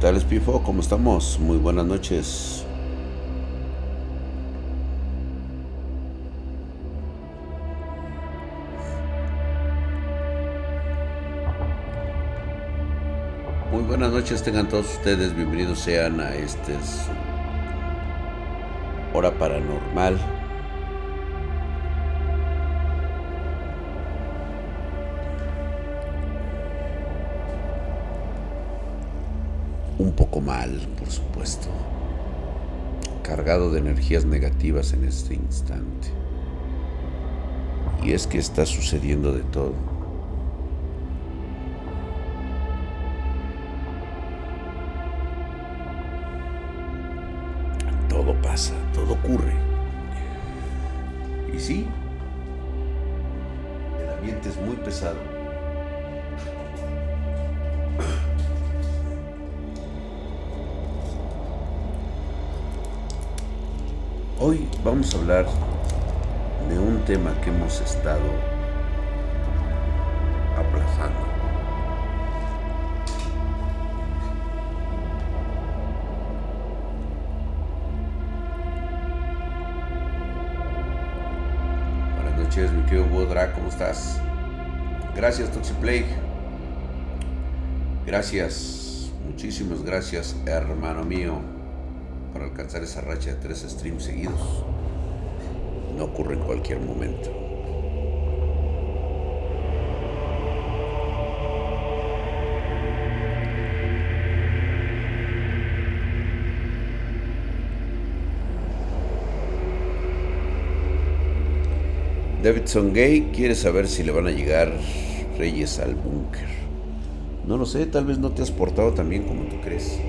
¿Qué tal, Espifo? ¿Cómo estamos? Muy buenas noches. Muy buenas noches, tengan todos ustedes, bienvenidos sean a este hora paranormal. Poco mal, por supuesto. Cargado de energías negativas en este instante. Y es que está sucediendo de todo. Vamos a hablar de un tema que hemos estado aplazando. Buenas noches, mi querido Bodra, ¿cómo estás? Gracias, Toxiplague. Gracias, muchísimas gracias, hermano mío, por alcanzar esa racha de tres streams seguidos. No ocurre en cualquier momento. Davidson Gay quiere saber si le van a llegar reyes al búnker. No lo sé, tal vez no te has portado tan bien como tú crees.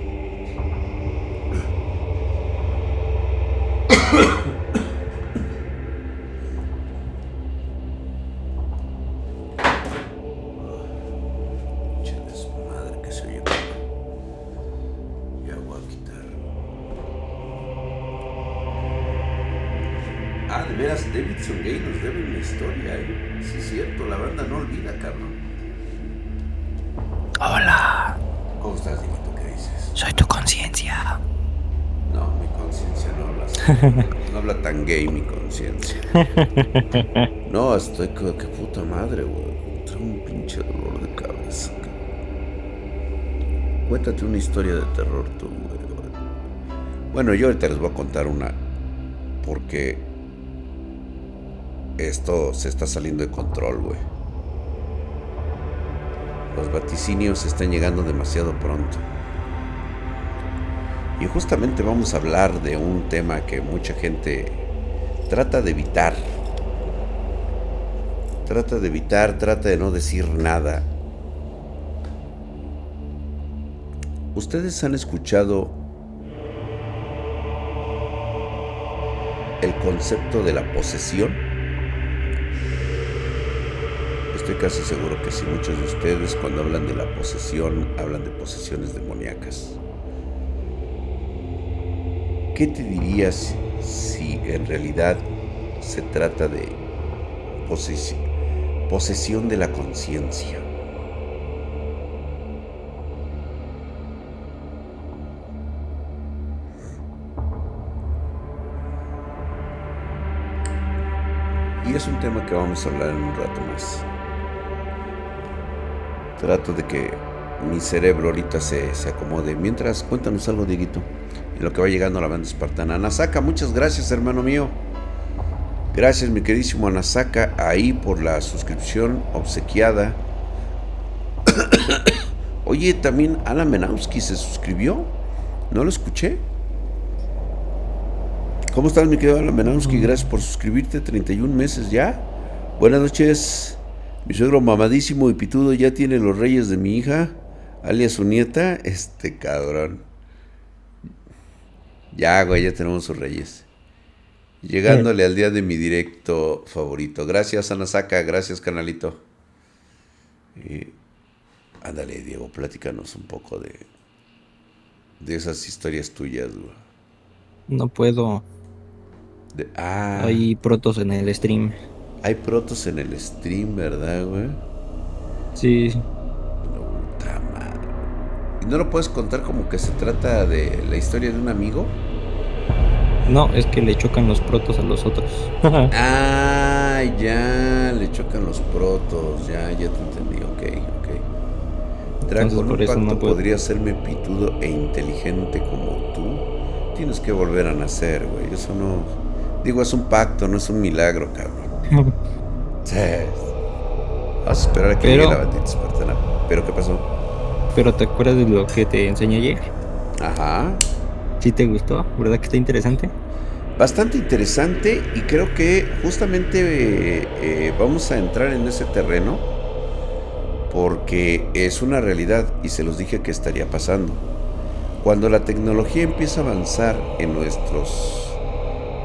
No habla tan gay mi conciencia. No, estoy como que puta madre, güey. Tengo un pinche dolor de cabeza. Cuéntate una historia de terror tú, güey. Bueno, yo ahorita les voy a contar una. Porque esto se está saliendo de control, güey. Los vaticinios están llegando demasiado pronto. Y justamente vamos a hablar de un tema que mucha gente trata de evitar. Trata de evitar, trata de no decir nada. ¿Ustedes han escuchado el concepto de la posesión? Estoy casi seguro que sí, muchos de ustedes cuando hablan de la posesión hablan de posesiones demoníacas. ¿Qué te dirías si en realidad se trata de posesi- posesión de la conciencia? Y es un tema que vamos a hablar en un rato más. Trato de que mi cerebro ahorita se, se acomode. Mientras, cuéntanos algo, Dieguito. En lo que va llegando a la banda espartana. Anasaka, muchas gracias, hermano mío. Gracias, mi queridísimo Anasaka, ahí por la suscripción obsequiada. Oye, también Alan Menowski se suscribió. ¿No lo escuché? ¿Cómo estás, mi querido Alan Menowski? Gracias por suscribirte. 31 meses ya. Buenas noches. Mi suegro mamadísimo y pitudo ya tiene los reyes de mi hija, alias su nieta. Este cabrón. Ya, güey, ya tenemos sus reyes. Llegándole al día de mi directo favorito. Gracias, Anasaka. Gracias, canalito. Y, ándale, Diego, platícanos un poco de, de esas historias tuyas, güey. No puedo. De- ah, Hay protos en el stream. hay protos en el stream, ¿verdad, güey? Sí. ¿Y no lo puedes contar como que se trata de la historia de un amigo? No, es que le chocan los protos a los otros. ah, ya, le chocan los protos, ya, ya te entendí, ok, ok. Draco, un pacto no podría serme pitudo e inteligente como tú. Tienes que volver a nacer, güey, eso no... Digo, es un pacto, no es un milagro, cabrón. sí. Vamos a esperar a que llegue la bandita espartana. ¿Pero qué pasó? Pero ¿te acuerdas de lo que te enseñé ayer? Ajá. ¿Sí te gustó? ¿Verdad que está interesante? Bastante interesante y creo que justamente eh, eh, vamos a entrar en ese terreno porque es una realidad y se los dije que estaría pasando. Cuando la tecnología empieza a avanzar en nuestros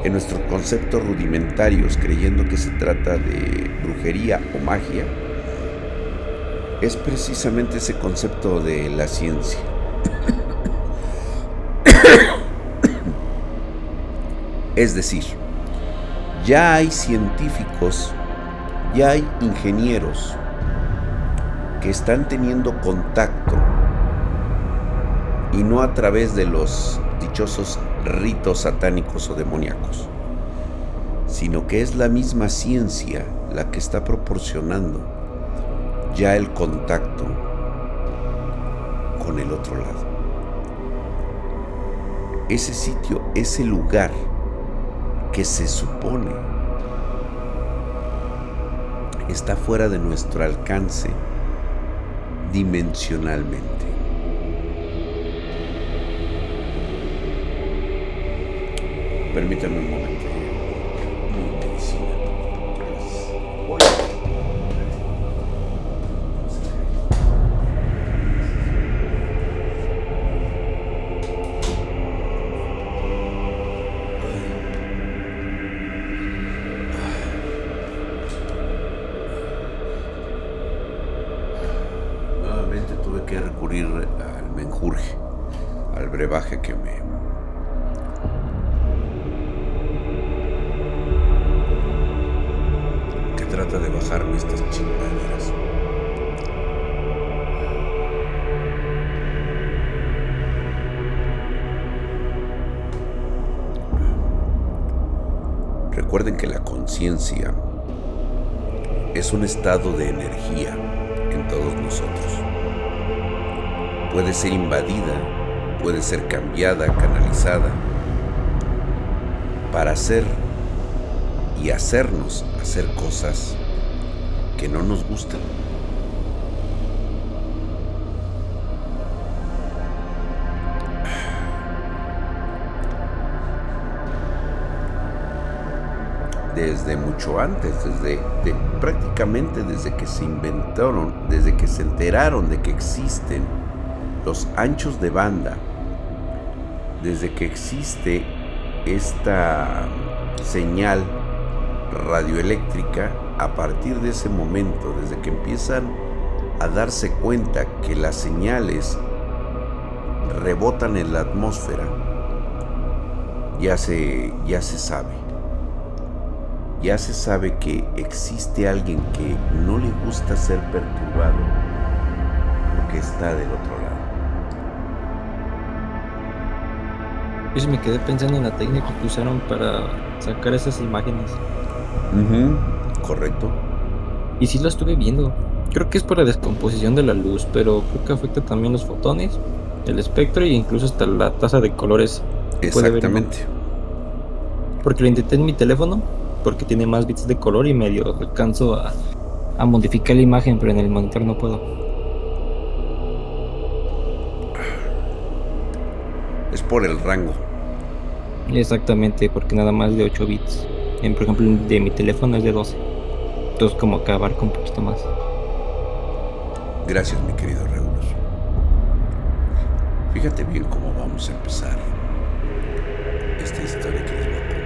en nuestros conceptos rudimentarios creyendo que se trata de brujería o magia, es precisamente ese concepto de la ciencia. Es decir, ya hay científicos, ya hay ingenieros que están teniendo contacto y no a través de los dichosos ritos satánicos o demoníacos, sino que es la misma ciencia la que está proporcionando ya el contacto con el otro lado. Ese sitio, ese lugar que se supone está fuera de nuestro alcance dimensionalmente. Permítame un momento. Conciencia es un estado de energía en todos nosotros. Puede ser invadida puede ser cambiada, canalizada, para hacer y hacernos hacer cosas que no nos gustan. Desde mucho antes, desde prácticamente desde que se inventaron, desde que se enteraron de que existen los anchos de banda desde que existe esta señal radioeléctrica, a partir de ese momento, desde que empiezan a darse cuenta que las señales rebotan en la atmósfera, ya se, ya se sabe. Ya se sabe que existe alguien que no le gusta ser perturbado porque está del otro lado. Yo me quedé pensando en la técnica que usaron para sacar esas imágenes. Correcto. Y sí lo estuve viendo. Creo que es por la descomposición de la luz, pero creo que afecta también los fotones, el espectro e incluso hasta la tasa de colores. Exactamente. Porque lo intenté en mi teléfono, porque tiene más bits de color y medio alcanzo a, a modificar la imagen, pero en el monitor no puedo. Es por el rango. Exactamente, porque nada más de 8 bits. En, por ejemplo, de mi teléfono es de 12. Entonces como que abarca un poquito más. Gracias, mi querido Regulus. Fíjate bien cómo vamos a empezar esta historia que les voy a contar.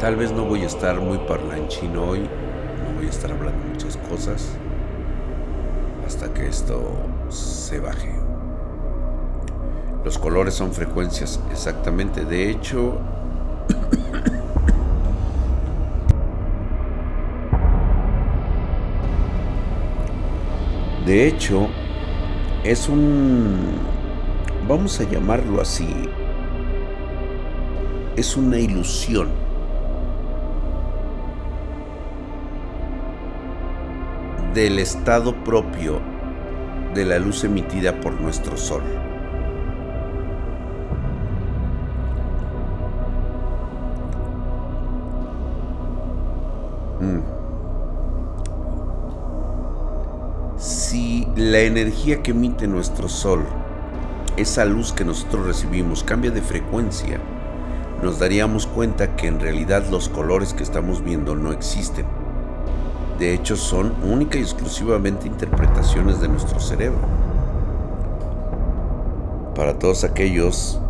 Tal vez no voy a estar muy parlanchino hoy, no voy a estar hablando muchas cosas hasta que esto se baje. Los colores son frecuencias exactamente. De hecho, De hecho, es un, vamos a llamarlo así, es una ilusión. Del estado propio de la luz emitida por nuestro Sol. Mm. Si la energía que emite nuestro Sol, esa luz que nosotros recibimos, cambia de frecuencia, nos daríamos cuenta que en realidad los colores que estamos viendo no existen. De hecho, son única y exclusivamente interpretaciones de nuestro cerebro. Para todos aquellos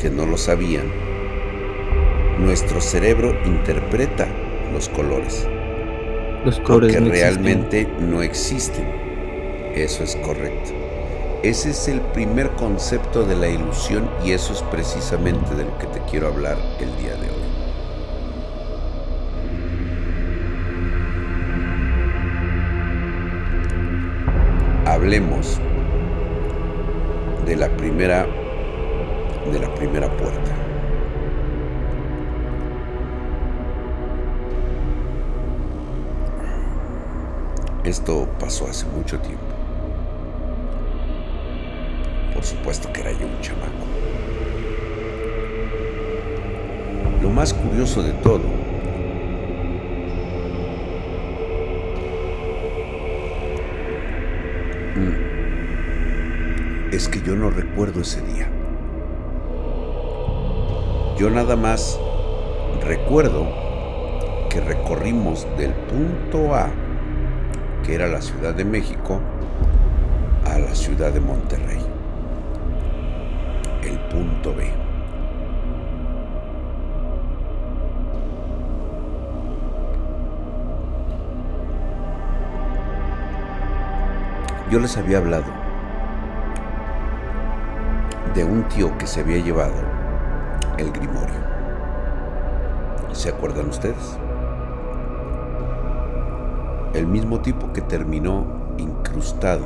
que no lo sabían, nuestro cerebro interpreta los colores. Los colores que no realmente no existen. Eso es correcto. Ese es el primer concepto de la ilusión y eso es precisamente de lo que te quiero hablar el día de hoy. Hablemos de la primera de la primera puerta. Esto pasó hace mucho tiempo. Por supuesto que era yo un chamaco. Lo más curioso de todo es que yo no recuerdo ese día. Yo nada más recuerdo que recorrimos del punto A, que era la Ciudad de México, a la ciudad de Monterrey. El punto B. Yo les había hablado de un tío que se había llevado el grimorio. ¿Se acuerdan ustedes? El mismo tipo que terminó incrustado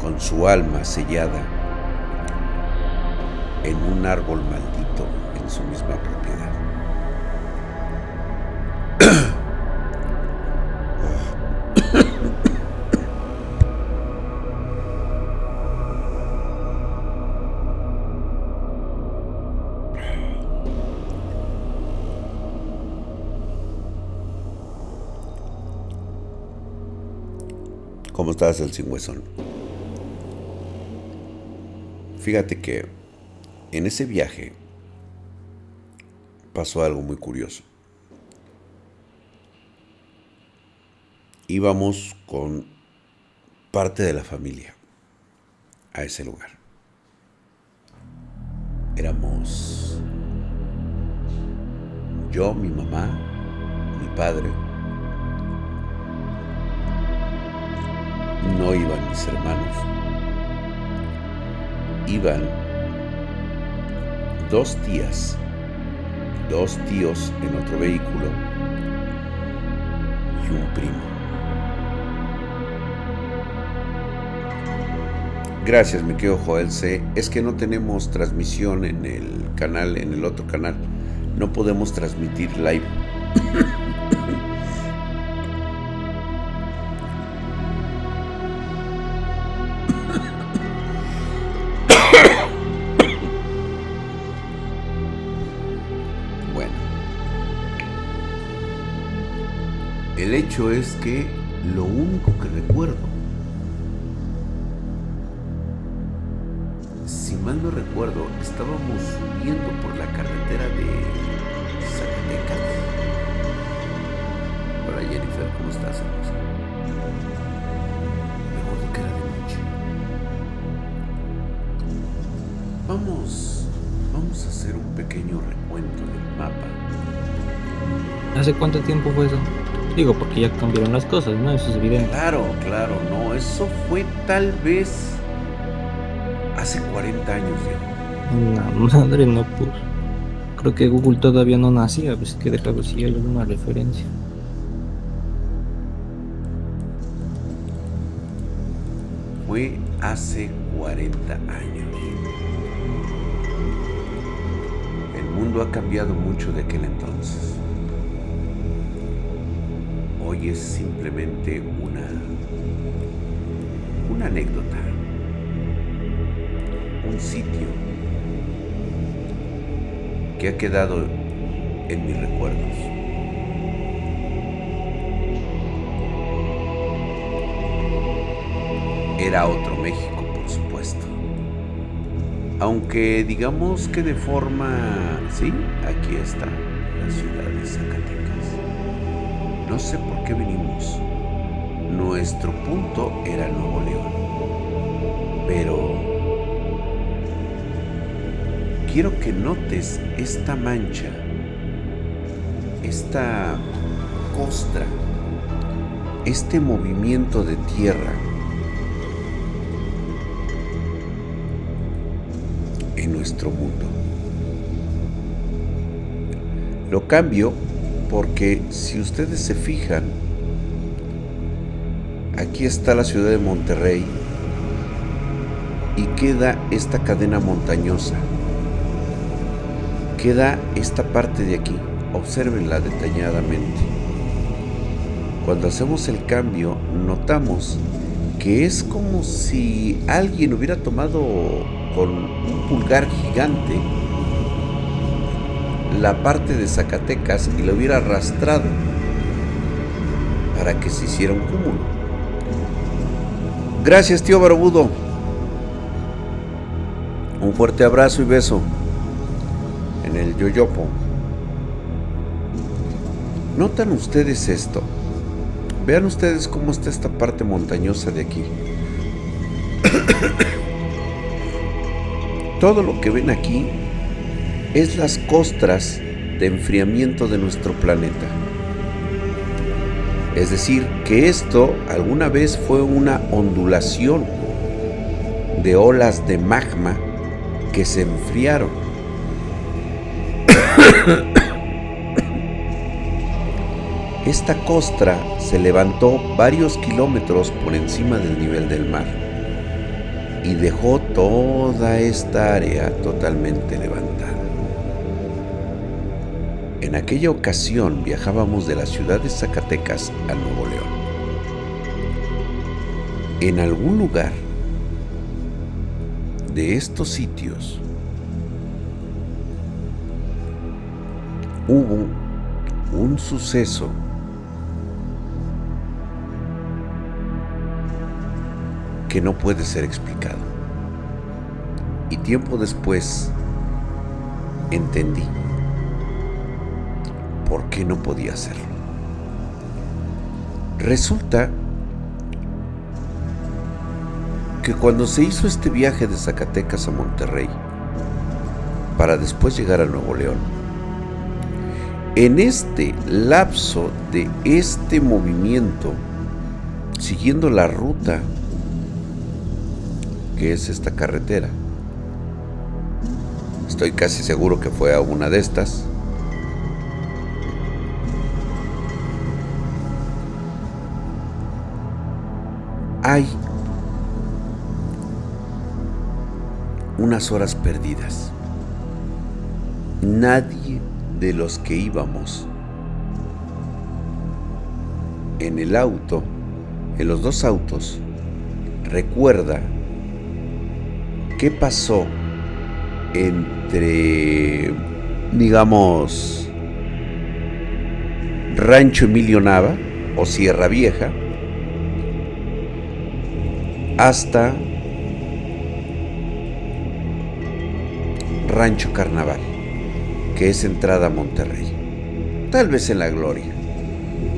con su alma sellada en un árbol maldito en su misma propiedad. ¿Cómo estás, el sin huesón? Fíjate que en ese viaje pasó algo muy curioso. Íbamos con parte de la familia a ese lugar. Éramos yo, mi mamá, mi padre. No iban mis hermanos. Iban dos tías, dos tíos en otro vehículo y un primo. Gracias, mi querido Joel C. Es que no tenemos transmisión en el canal, en el otro canal. No podemos transmitir live. es que lo único que recuerdo, si mal no recuerdo, estábamos subiendo por la carretera de Zacatecas. Hola Jennifer, ¿cómo estás? Recuerdo de noche. Vamos, vamos a hacer un pequeño recuento del mapa. ¿Hace cuánto tiempo fue eso? Digo, porque ya cambiaron las cosas, ¿no? Eso es evidente. Claro, claro, no, eso fue tal vez hace 40 años, Diego. La madre no pues. Creo que Google todavía no nacía, pues que déjame si hay alguna referencia. fue hace 40 años. El mundo ha cambiado mucho de aquel entonces. Es simplemente una, una anécdota, un sitio que ha quedado en mis recuerdos. era otro México, por supuesto. Aunque digamos que de forma... Sí, aquí está la ciudad de Zacatecas. No sé por qué venimos. Nuestro punto era Nuevo León. Pero... Quiero que notes esta mancha, esta costra, este movimiento de tierra nuestro mundo. Lo cambio porque si ustedes se fijan, aquí está la ciudad de Monterrey y queda esta cadena montañosa. Queda esta parte de aquí, observenla detalladamente. Cuando hacemos el cambio, notamos que es como si alguien hubiera tomado con un pulgar gigante la parte de Zacatecas y lo hubiera arrastrado para que se hiciera un cúmulo. Gracias, tío Barbudo. Un fuerte abrazo y beso en el Yoyopo. ¿Notan ustedes esto? Vean ustedes cómo está esta parte montañosa de aquí. Todo lo que ven aquí es las costras de enfriamiento de nuestro planeta. Es decir, que esto alguna vez fue una ondulación de olas de magma que se enfriaron. Esta costra se levantó varios kilómetros por encima del nivel del mar y dejó toda esta área totalmente levantada. En aquella ocasión viajábamos de la ciudad de Zacatecas a Nuevo León. En algún lugar de estos sitios hubo un suceso que no puede ser explicado. Y tiempo después entendí por qué no podía hacerlo. Resulta que cuando se hizo este viaje de Zacatecas a Monterrey, para después llegar a Nuevo León, en este lapso de este movimiento, siguiendo la ruta que es esta carretera. Estoy casi seguro que fue a una de estas. Unas horas perdidas. Nadie de los que íbamos en el auto, en los dos autos, recuerda qué pasó entre, digamos, Rancho Emilio Nava o Sierra Vieja hasta Rancho Carnaval, que es entrada a Monterrey. Tal vez en la gloria.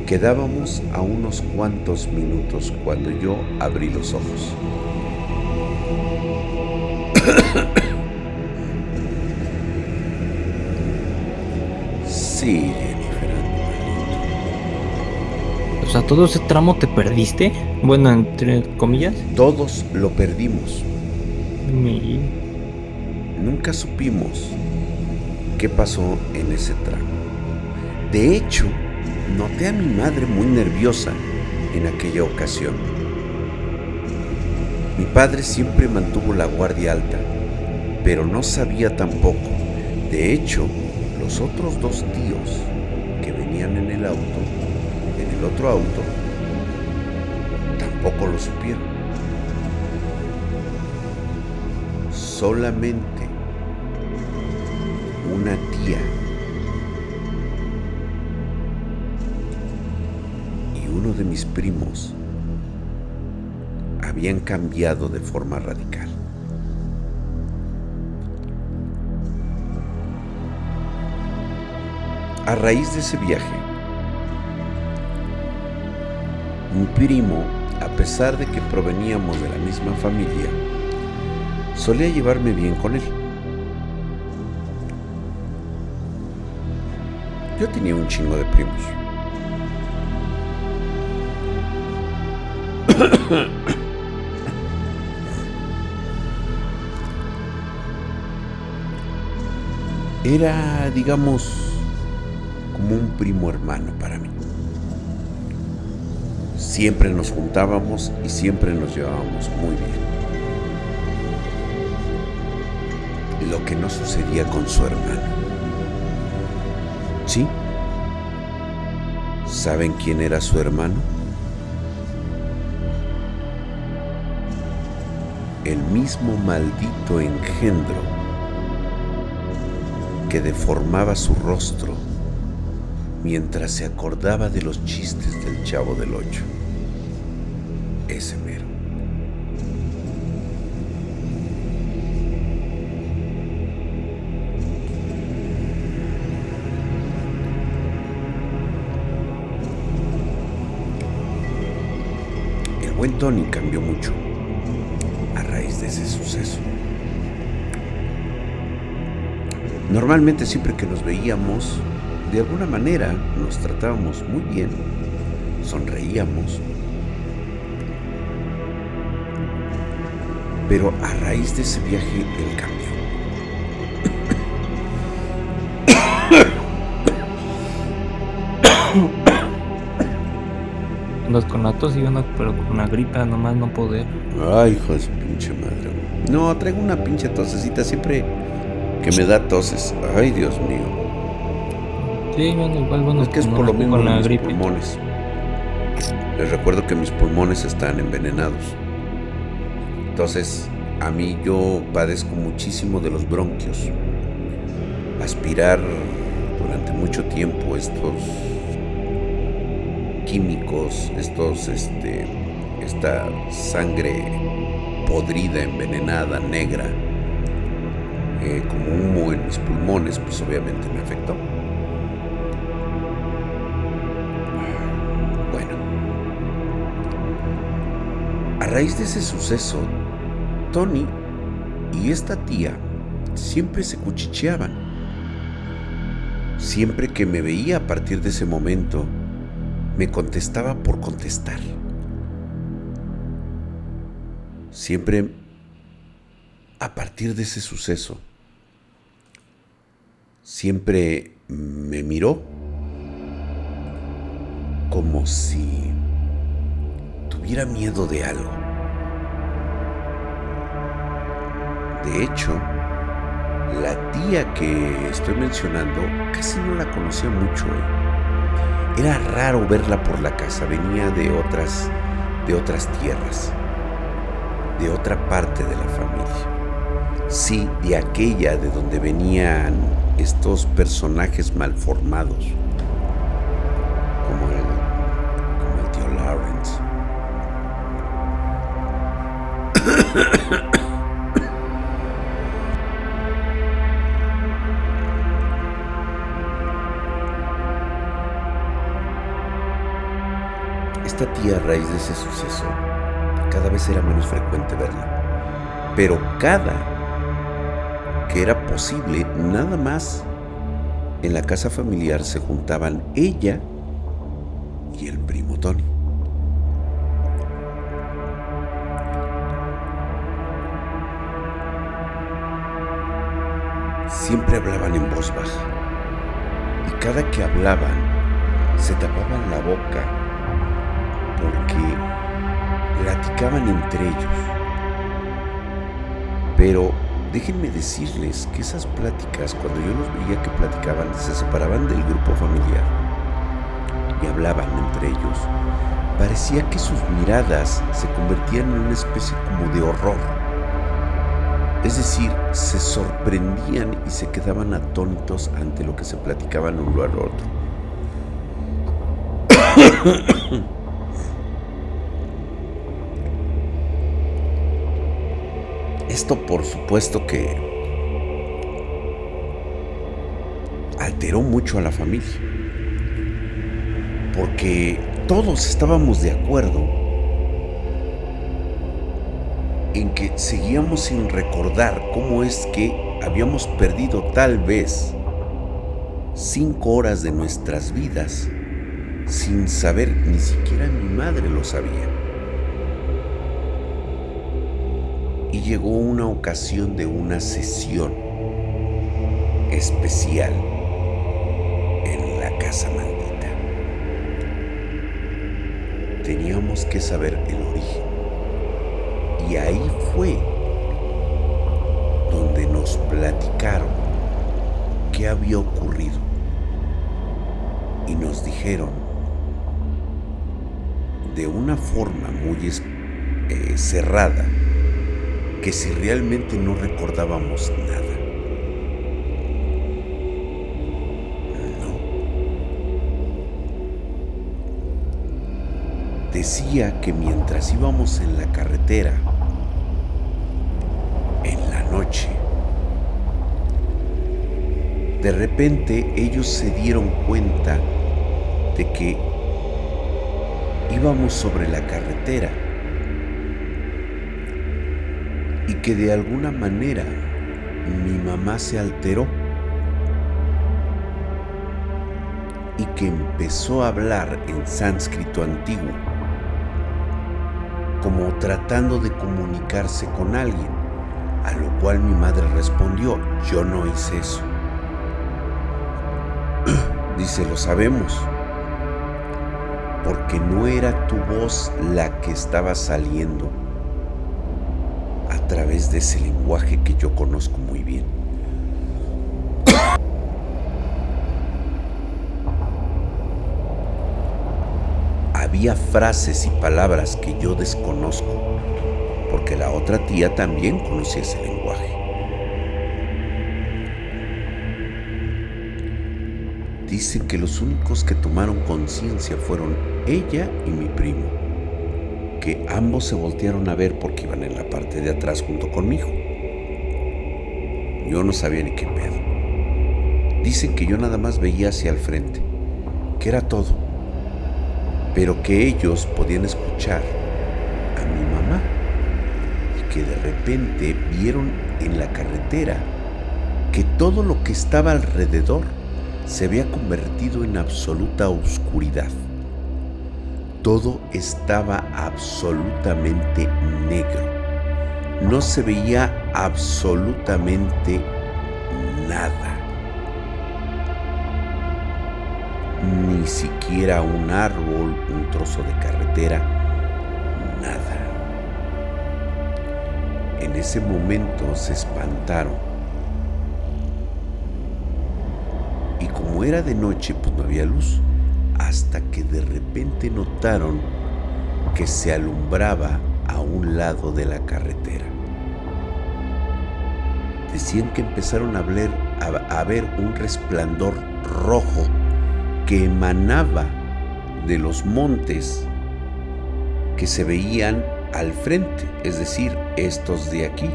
Quedábamos a unos cuantos minutos cuando yo abrí los ojos. sí, Jennifer. O sea, todo ese tramo te perdiste. Bueno, entre comillas. Todos lo perdimos. Nunca supimos qué pasó en ese tramo. De hecho, noté a mi madre muy nerviosa en aquella ocasión Mi padre siempre mantuvo la guardia alta, pero no sabía tampoco. De hecho, los otros dos tíos que venían en el auto, en el otro auto, tampoco lo supieron. Solamente una tía y uno de mis primos habían cambiado de forma radical. A raíz de ese viaje, mi primo, a pesar de que proveníamos de la misma familia, solía llevarme bien con él. Yo tenía un chingo de primos. Era, digamos, como un primo hermano para mí. Siempre nos juntábamos y siempre nos llevábamos muy bien. Lo que no sucedía con su hermano. ¿Saben quién era su hermano? El mismo maldito engendro que deformaba su rostro mientras se acordaba de los chistes del chavo del ocho. Ese mero. Tony cambió mucho a raíz de ese suceso. Normalmente siempre que nos veíamos, de alguna manera nos tratábamos muy bien, sonreíamos. Pero a raíz de ese viaje él cambió. Andas con la tos y uno, pero con una gripa nomás no poder. Ay, hijo de su pinche madre. No, traigo una pinche tosecita siempre que me da toses. Ay, Dios mío. Sí, bueno, igual bueno. Es que es por lo mismo con la mis gripe. pulmones. Les recuerdo que mis pulmones están envenenados. Entonces, a mí yo padezco muchísimo de los bronquios. Aspirar durante mucho tiempo estos químicos, estos, este, esta sangre podrida, envenenada, negra, eh, como humo en mis pulmones, pues obviamente me afectó. Bueno, a raíz de ese suceso, Tony y esta tía siempre se cuchicheaban. Siempre que me veía a partir de ese momento, me contestaba por contestar. Siempre a partir de ese suceso, siempre me miró como si tuviera miedo de algo. De hecho, la tía que estoy mencionando casi no la conocía mucho. ¿eh? Era raro verla por la casa, venía de otras, de otras tierras, de otra parte de la familia. Sí, de aquella de donde venían estos personajes malformados, como el, como el tío Lawrence. Esta tía a raíz de ese suceso, cada vez era menos frecuente verla. Pero cada que era posible, nada más en la casa familiar se juntaban ella y el primo Tony. Siempre hablaban en voz baja y cada que hablaban se tapaban la boca platicaban entre ellos Pero déjenme decirles que esas pláticas, cuando yo los veía que platicaban, se separaban del grupo familiar y hablaban entre ellos, parecía que sus miradas se convertían en una especie como de horror es decir, se sorprendían y se quedaban atónitos ante lo que se platicaban uno al otro. Esto por supuesto que alteró mucho a la familia, porque todos estábamos de acuerdo en que seguíamos sin recordar cómo es que habíamos perdido tal vez cinco horas de nuestras vidas sin saber, ni siquiera mi madre lo sabía. Llegó una ocasión de una sesión especial en la casa maldita. Teníamos que saber el origen y ahí fue donde nos platicaron qué había ocurrido. Y nos dijeron de una forma muy eh, cerrada que si realmente no recordábamos nada. decía que mientras íbamos en la carretera noche. De repente ellos se dieron cuenta de que íbamos sobre la carretera que de alguna manera mi mamá se alteró y que empezó a hablar en sánscrito antiguo, como tratando de comunicarse con alguien. A lo cual mi madre respondió, yo no hice eso. Dice, lo sabemos, porque no era tu voz la que estaba saliendo a través de ese lenguaje que yo conozco muy bien. Había frases y palabras que yo desconozco porque la otra tía también conocía ese lenguaje. Dicen que los únicos que tomaron conciencia fueron ella y mi primo, que ambos se voltearon a ver porque iban en la parte de atrás junto conmigo. Yo no sabía ni qué pedo. Dicen que yo nada más veía hacia el frente, que era todo, pero que ellos podían escuchar de repente vieron en la carretera que todo lo que estaba alrededor se había convertido en absoluta oscuridad. Todo estaba absolutamente negro. No se veía absolutamente nada. Ni siquiera un árbol, un trozo de carretera, nada. En ese momento se espantaron. Y como era de noche, pues no había luz, hasta que de repente notaron que se alumbraba a un lado de la carretera. Decían que empezaron a ver, a, ver un resplandor rojo que emanaba de los montes que se veían al frente, es decir, estos de aquí.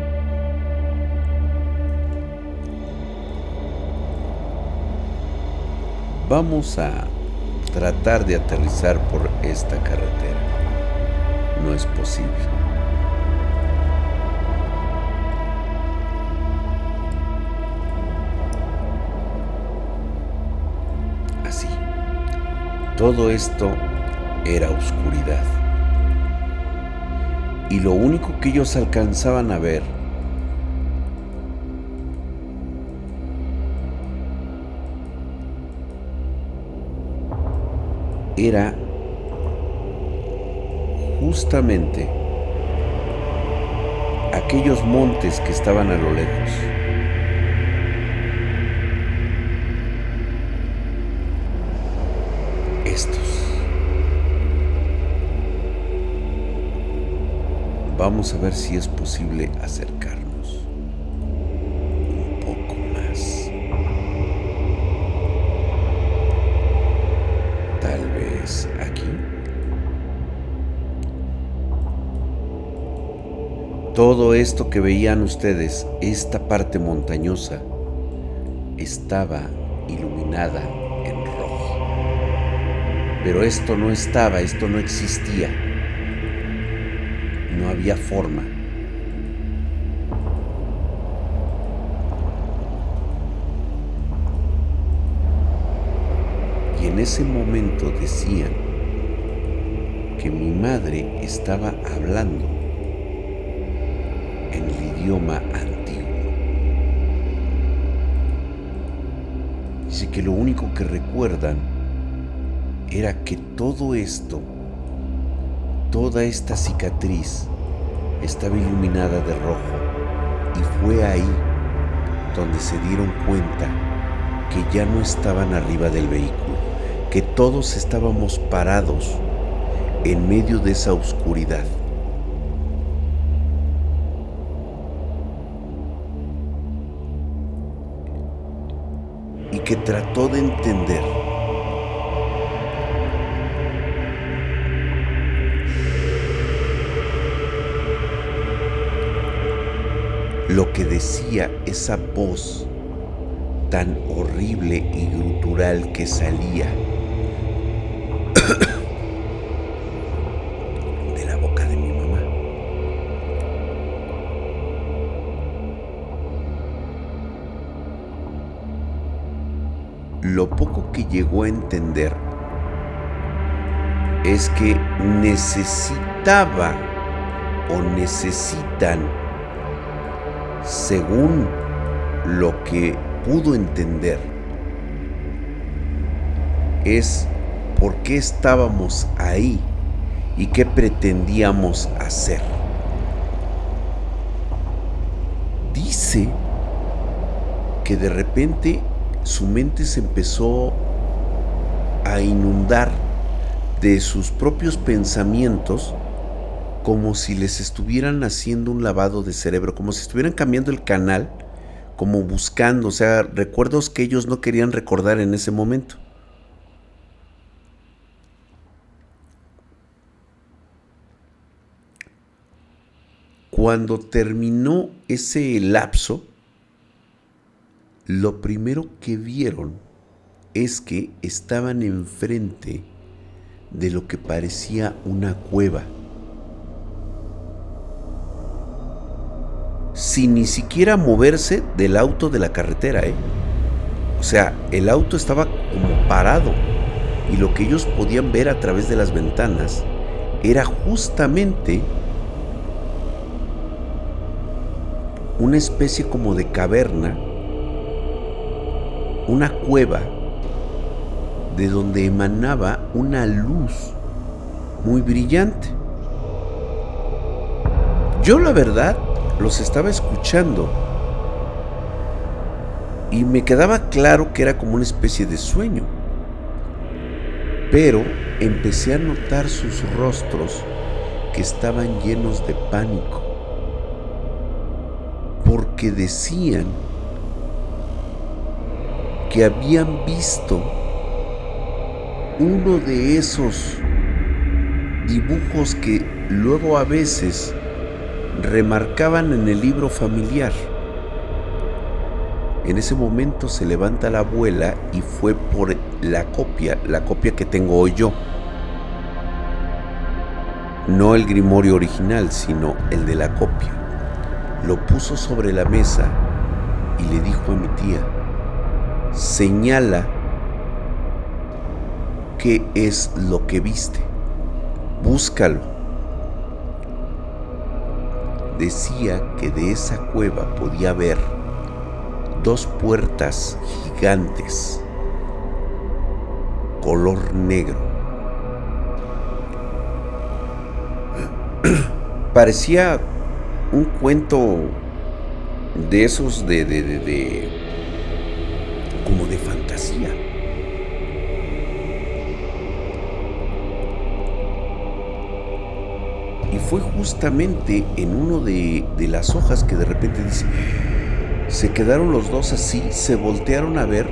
Vamos a tratar de aterrizar por esta carretera. No es posible. Así. Todo esto era oscuridad y lo único que ellos alcanzaban a ver era aquellos montes que estaban a lo lejos. Estos. Vamos a ver si es posible acercarnos Todo esto que veían ustedes, esta parte montañosa, estaba iluminada en rojo. Pero esto no estaba, esto no existía. No había forma. Y en ese momento decían que mi madre estaba hablando idioma antiguo. Dice que lo único que recuerdan era que todo esto Toda esta cicatriz estaba iluminada de rojo y fue ahí donde se dieron cuenta que ya no estaban arriba del vehículo, que todos estábamos parados en medio de esa oscuridad. Que trató de entender. Lo que decía esa voz tan horrible y grutural que salía que llegó a entender es que necesitaba o necesitan según lo que pudo entender, es por qué estábamos ahí y qué pretendíamos hacer. Dice que de repente su mente se empezó a inundar de sus propios pensamientos como si les estuvieran haciendo un lavado de cerebro, como si estuvieran cambiando el canal, como buscando, o sea, recuerdos que ellos no querían recordar en ese momento. Cuando terminó ese lapso, lo primero que vieron es que estaban enfrente de lo que parecía una cueva. sin ni siquiera moverse del auto de la carretera, ¿eh? O sea, el auto estaba como parado y lo que ellos podían ver a través de las ventanas era justamente una especie como de caverna, una cueva de donde emanaba una luz muy brillante. Yo la verdad los estaba escuchando y me quedaba claro que era como una especie de sueño. Pero empecé a notar sus rostros que estaban llenos de pánico, porque decían que habían visto uno de esos dibujos que luego a veces remarcaban en el libro familiar. En ese momento se levanta la abuela y fue por la copia, la copia que tengo hoy yo. No el grimorio original, sino el de la copia. Lo puso sobre la mesa y le dijo a mi tía, señala qué es lo que viste, búscalo decía que de esa cueva podía ver dos puertas gigantes, color negro. Parecía un cuento de esos de, de, de, de como de fantasía. Fue justamente en uno de, de, las hojas que de repente dice, se quedaron los dos así, se voltearon a ver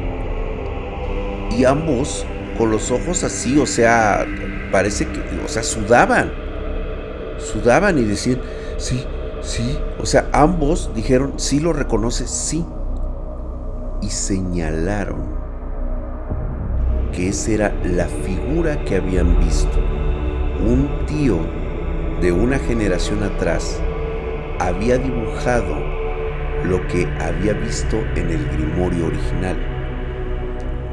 y ambos con los ojos así, o sea, parece que, o sea, sudaban, sudaban y decían, sí, sí, o sea, ambos dijeron, sí lo reconoce, sí, y señalaron que esa era la figura que habían visto. Un tío de una generación atrás había dibujado lo que había visto en el grimorio original.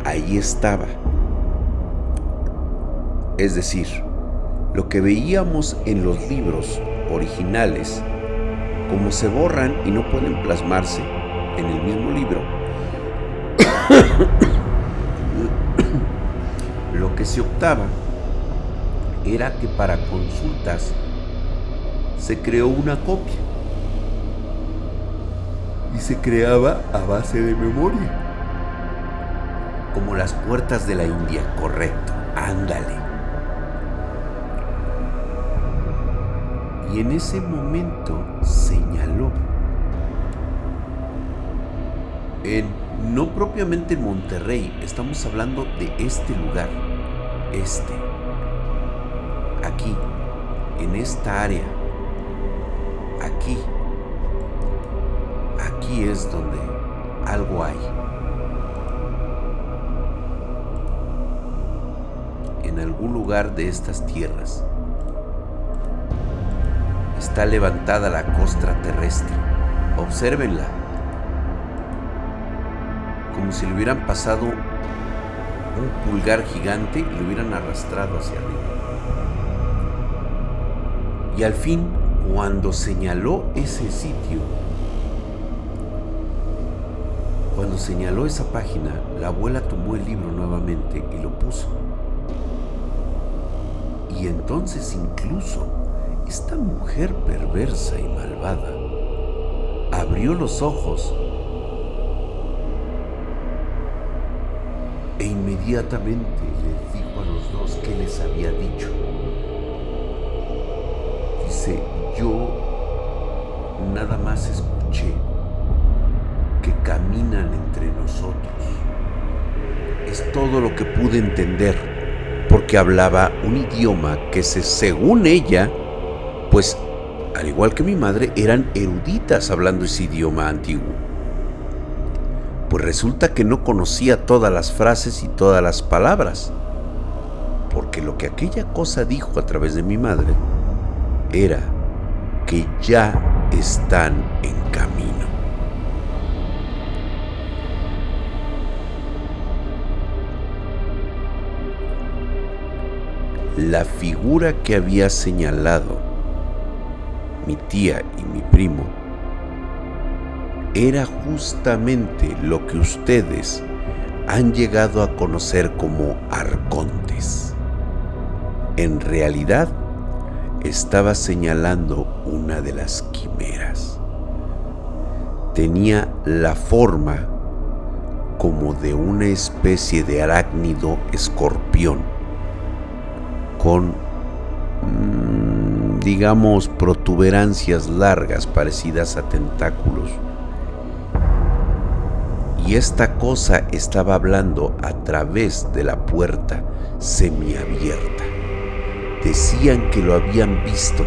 Ahí estaba. Es decir, lo que veíamos en los libros originales, como se borran y no pueden plasmarse en el mismo libro, lo que se optaba era que para consultas se creó una copia y se creaba a base de memoria. Como las puertas de la India, correcto, ándale. Y en ese momento señaló en no propiamente en Monterrey, estamos hablando de este lugar, este, aquí, en esta área, es donde algo hay. En algún lugar de estas tierras está levantada la costra terrestre. Obsérvenla como si le hubieran pasado un pulgar gigante y lo hubieran arrastrado hacia arriba. Y al fin, cuando señaló ese sitio, señaló esa página, la abuela tomó el libro nuevamente y lo puso. Y entonces incluso esta mujer perversa y malvada abrió los ojos e inmediatamente les dijo a los dos que les había dicho. Dice, yo nada más escuché caminan entre nosotros. Es todo lo que pude entender, porque hablaba un idioma que se, según ella, pues al igual que mi madre, eran eruditas hablando ese idioma antiguo pues resulta que no conocía todas las frases y todas las palabras, porque lo que aquella cosa dijo a través de mi madre era que ya están en camino. La figura que había señalado mi tía y mi primo era justamente lo que ustedes han llegado a conocer como arcontes. En realidad, estaba señalando una de las quimeras. Tenía la forma como de una especie de arácnido escorpión, con, mm, digamos, protuberancias largas parecidas a tentáculos y esta cosa estaba hablando a través de la puerta semiabierta. Decían que lo habían visto,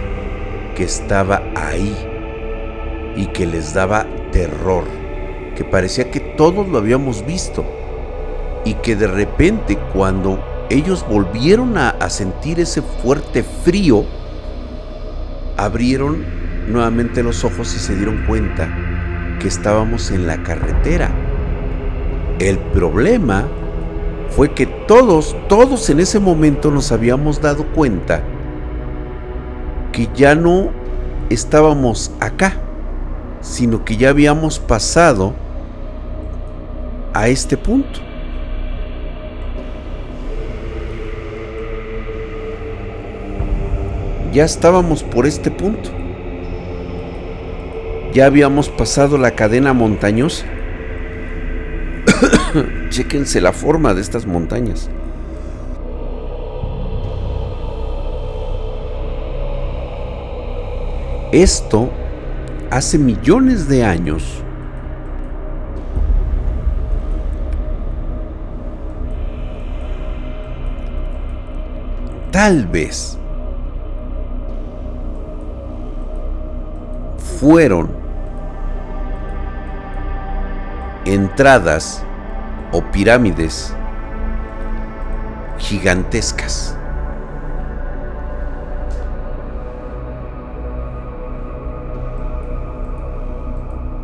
que estaba ahí y que les daba terror, que parecía que todos lo habíamos visto y que de repente cuando ellos volvieron a, sentir ese fuerte frío, abrieron nuevamente los ojos y se dieron cuenta que estábamos en la carretera el problema fue que todos, todos en ese momento nos habíamos dado cuenta que ya no estábamos acá, sino que ya habíamos pasado a este punto. Ya estábamos por este punto. Ya habíamos pasado la cadena montañosa. Chéquense la forma de estas montañas. Esto hace millones de años tal vez fueron entradas o pirámides gigantescas.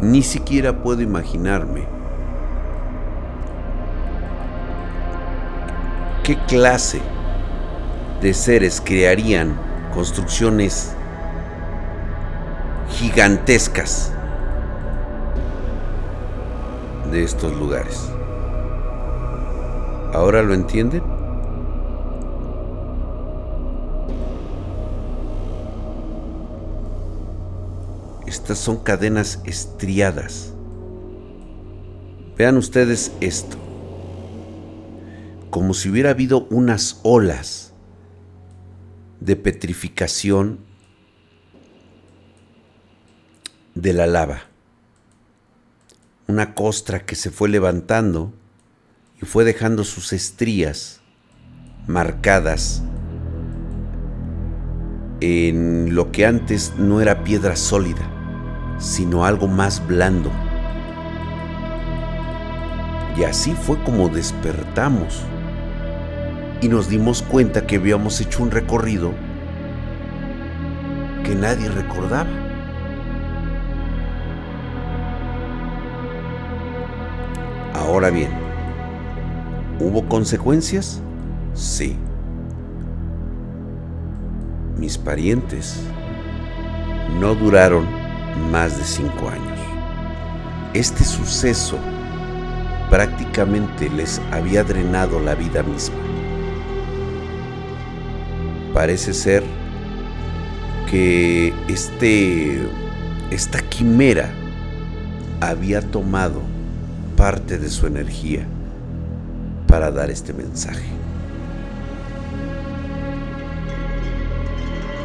Ni siquiera puedo imaginarme qué clase de seres crearían construcciones gigantescas de estos lugares. ¿Ahora lo entienden? Estas son cadenas estriadas. Vean ustedes esto. Como si hubiera habido unas olas de petrificación de la lava. Una costra que se fue levantando y fue dejando sus estrías marcadas en lo que antes no era piedra sólida, sino algo más blando. Y así fue como despertamos y nos dimos cuenta que habíamos hecho un recorrido que nadie recordaba. Ahora bien, ¿hubo consecuencias? Sí. Mis parientes no duraron más de cinco años. Este suceso prácticamente les había drenado la vida misma parece ser que este, esta quimera había tomado parte de su energía para dar este mensaje.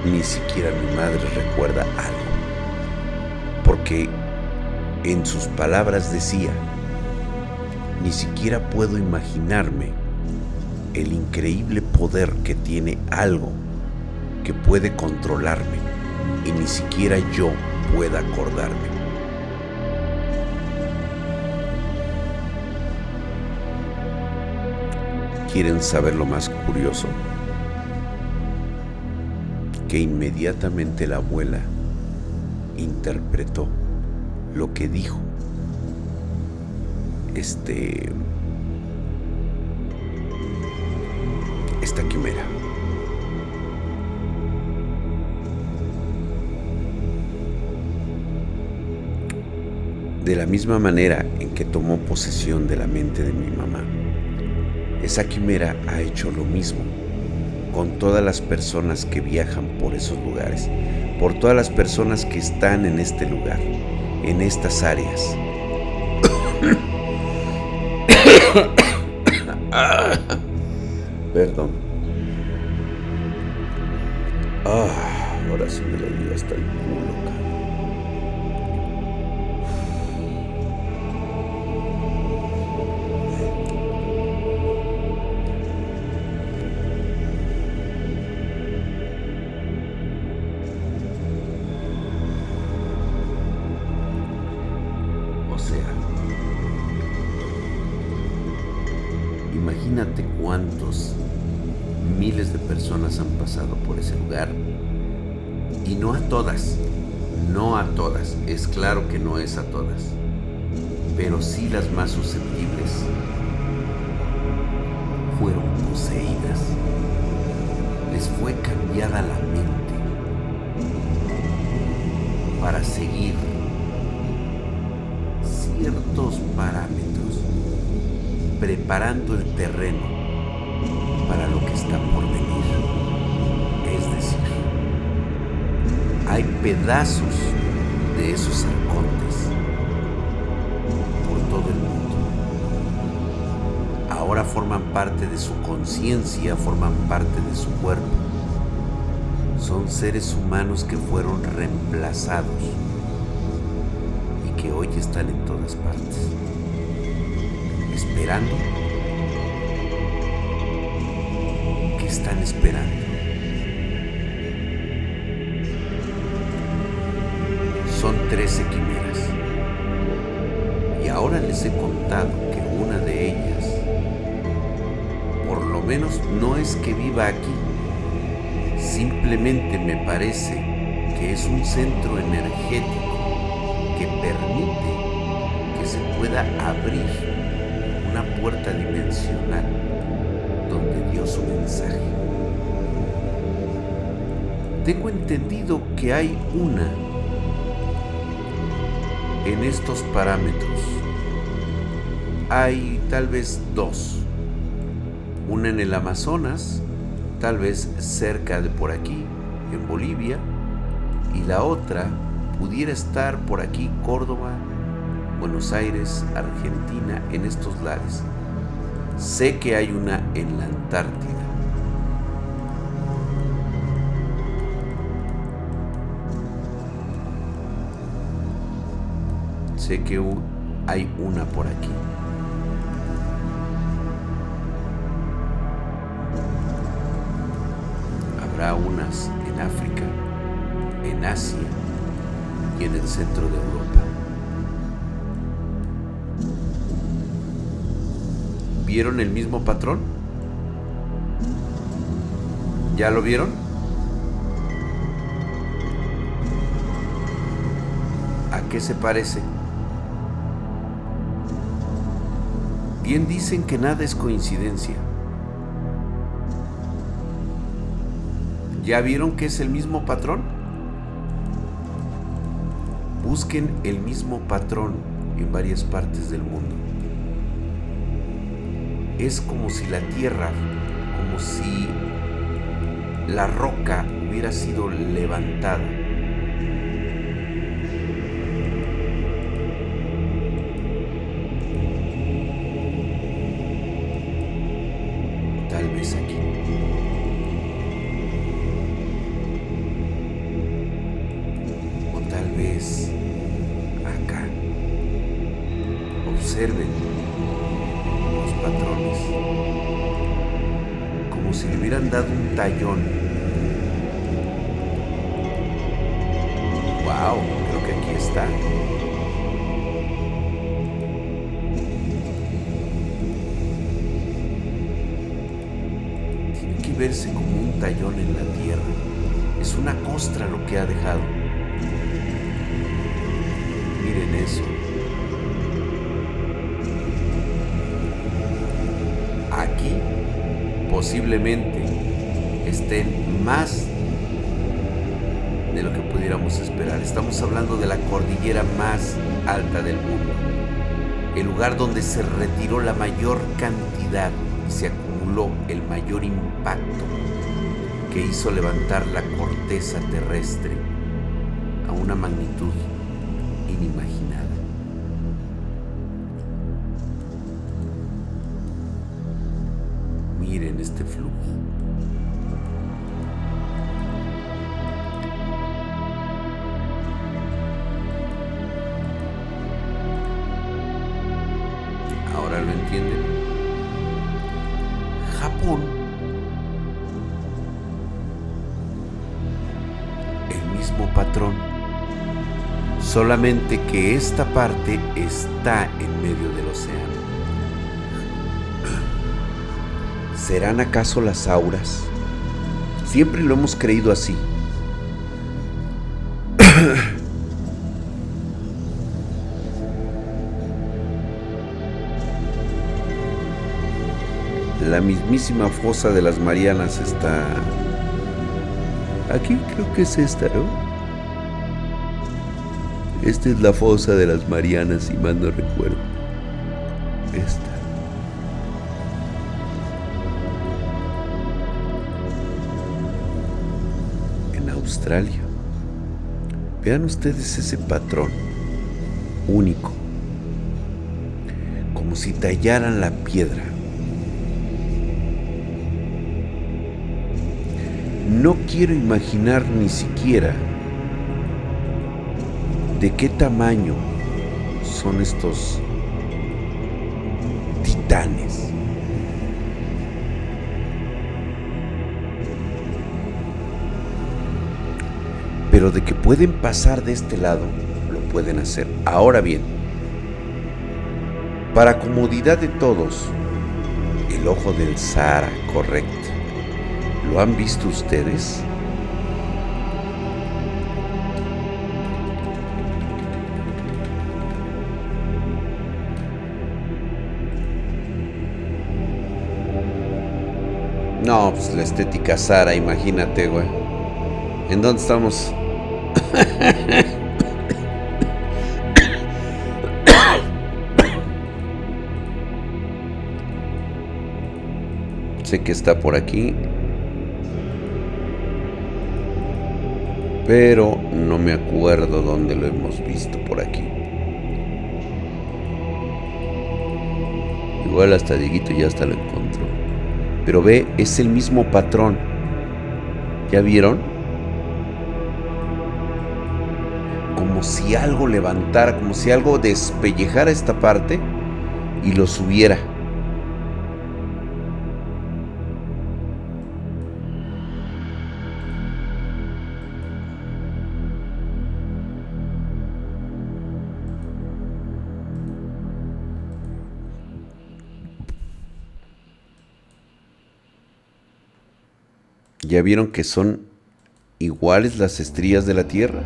Ni siquiera mi madre recuerda algo, porque en sus palabras decía, ni siquiera puedo imaginarme el increíble poder que tiene algo que puede controlarme y ni siquiera yo pueda acordarme. ¿Quieren saber lo más curioso? Que inmediatamente la abuela interpretó lo que dijo este esta quimera. De la misma manera en que tomó posesión de la mente de mi mamá, esa quimera ha hecho lo mismo con todas las personas que viajan por esos lugares, por todas las personas que están en este lugar, en estas áreas. Perdón. Ah, ahora sí me lo digo hasta el culo. Claro que no es a todas, pero sí las más susceptibles fueron poseídas. Les fue cambiada la mente para seguir ciertos parámetros preparando el terreno para lo que está por venir. Es decir, hay pedazos de esos arcontes por todo el mundo. Ahora forman parte de su conciencia, forman parte de su cuerpo. Son seres humanos que fueron reemplazados y que hoy están en todas partes, esperando. ¿Qué están esperando? Son 13 quimeras. Y ahora les he contado que una de ellas, por lo menos no es que viva aquí, simplemente me parece que es un centro energético que permite que se pueda abrir una puerta dimensional donde dio su mensaje. Tengo entendido que hay una en estos parámetros hay tal vez dos. Una en el Amazonas, tal vez cerca de por aquí, en Bolivia, y la otra pudiera estar por aquí, Córdoba, Buenos Aires, Argentina, en estos lares. Sé que hay una en la Antártida. Que hay una por aquí. Habrá unas en África, en Asia y en el centro de Europa. ¿Vieron el mismo patrón? ¿Ya lo vieron? ¿A qué se parece? Bien dicen que nada es coincidencia. ¿Ya vieron que es el mismo patrón? Busquen el mismo patrón en varias partes del mundo. Es como si la tierra, como si la roca hubiera sido levantada posiblemente estén más de lo que pudiéramos esperar. Estamos hablando de la cordillera más alta del mundo, el lugar donde se retiró la mayor cantidad y se acumuló el mayor impacto que hizo levantar la corteza terrestre a una magnitud entienden. Japón, el mismo patrón, solamente que esta parte está en medio del océano. ¿Serán acaso las auras? Siempre lo hemos creído así. La mismísima fosa de las Marianas está... Aquí creo que es esta, ¿no? Esta es la fosa de las Marianas, si mal no recuerdo. Esta. Australia. Vean ustedes ese patrón único, como si tallaran la piedra. Quiero imaginar ni siquiera de qué tamaño son estos titanes. Pero de que pueden pasar de este lado, lo pueden hacer. Ahora bien, para comodidad de todos, el ojo del Sahara, correcto. ¿Lo han visto ustedes? No, pues la estética Sara, imagínate, güey. ¿En dónde estamos? sé que está por aquí. Pero no me acuerdo dónde lo hemos visto por aquí. Igual hasta Dieguito ya hasta lo encontró. Pero ve, es el mismo patrón. ¿Ya vieron? Como si algo levantara, como si algo despellejara esta parte y lo subiera. ¿Ya vieron que son iguales las estrías de la Tierra?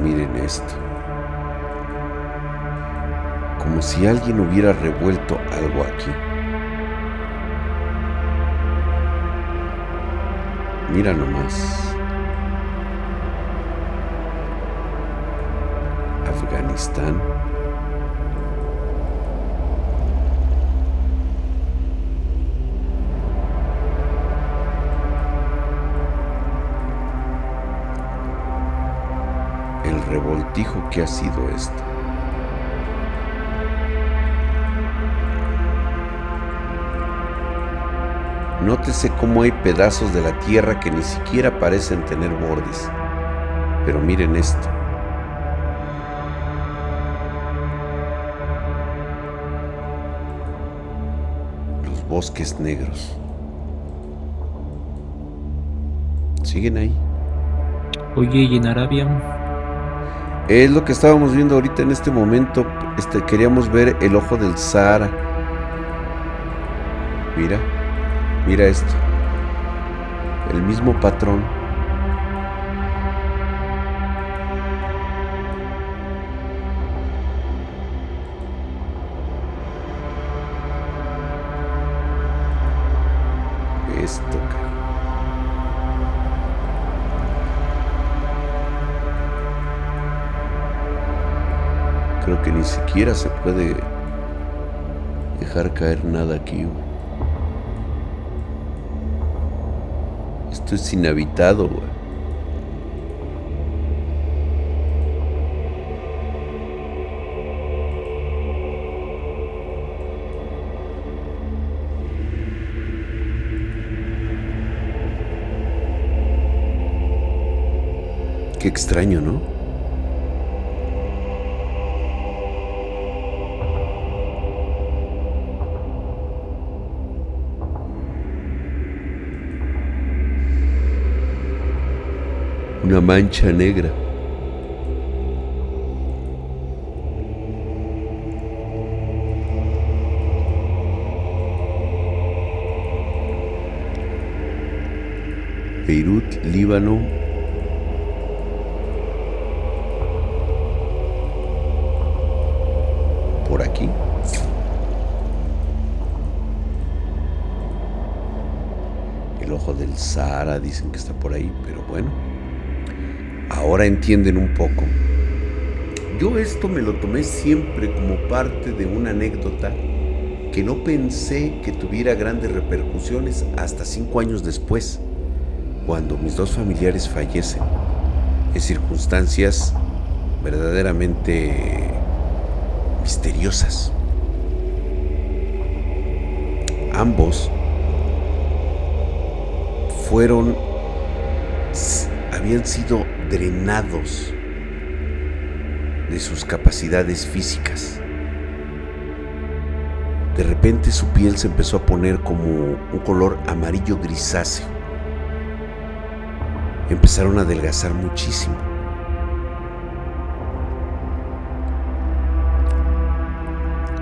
Miren esto. Como si alguien hubiera revuelto algo aquí. Mira nomás. Afganistán. Revoltijo que ha sido esto. Nótese cómo hay pedazos de la tierra que ni siquiera parecen tener bordes. Pero miren esto. Los bosques negros. Siguen ahí. Oye, ¿y en Arabia? Es lo que estábamos viendo ahorita en este momento. Este, queríamos ver el ojo del Sahara. Mira, mira esto. El mismo patrón. Creo que ni siquiera se puede dejar caer nada aquí. Esto es inhabitado. Qué extraño, ¿no? Una mancha negra. Beirut, Líbano. Por aquí. El ojo del Sahara dicen que está por ahí, pero bueno ahora entienden un poco. Yo esto me lo tomé siempre como parte de una anécdota que no pensé que tuviera grandes repercusiones hasta cinco años después, cuando mis dos familiares fallecen, en circunstancias verdaderamente misteriosas. Ambos fueron, habían sido drenados de sus capacidades físicas. De repente su piel se empezó a poner como un color amarillo grisáceo. Empezaron a adelgazar muchísimo.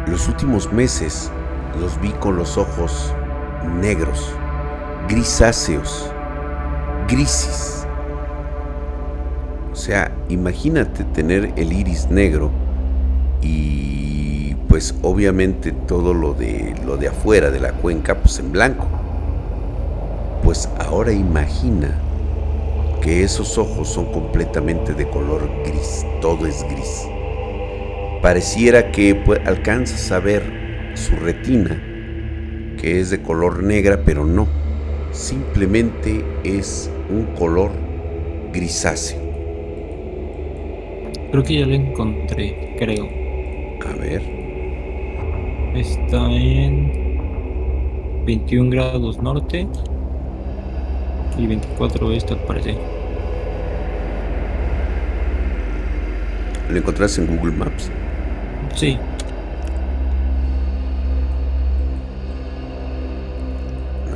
Los últimos meses los vi con los ojos negros, grisáceos, grises. Sea, imagínate tener el iris negro y pues obviamente todo lo de lo de afuera de la cuenca pues en blanco. Pues ahora imagina que esos ojos son completamente de color gris, todo es gris. Pareciera que pues, alcanzas a ver su retina, que es de color negra, pero no. Simplemente es un color grisáceo. Creo que ya lo encontré, creo. A ver. Está en 21 grados norte y 24 oeste al parecer. ¿Lo encontraste en Google Maps? Sí.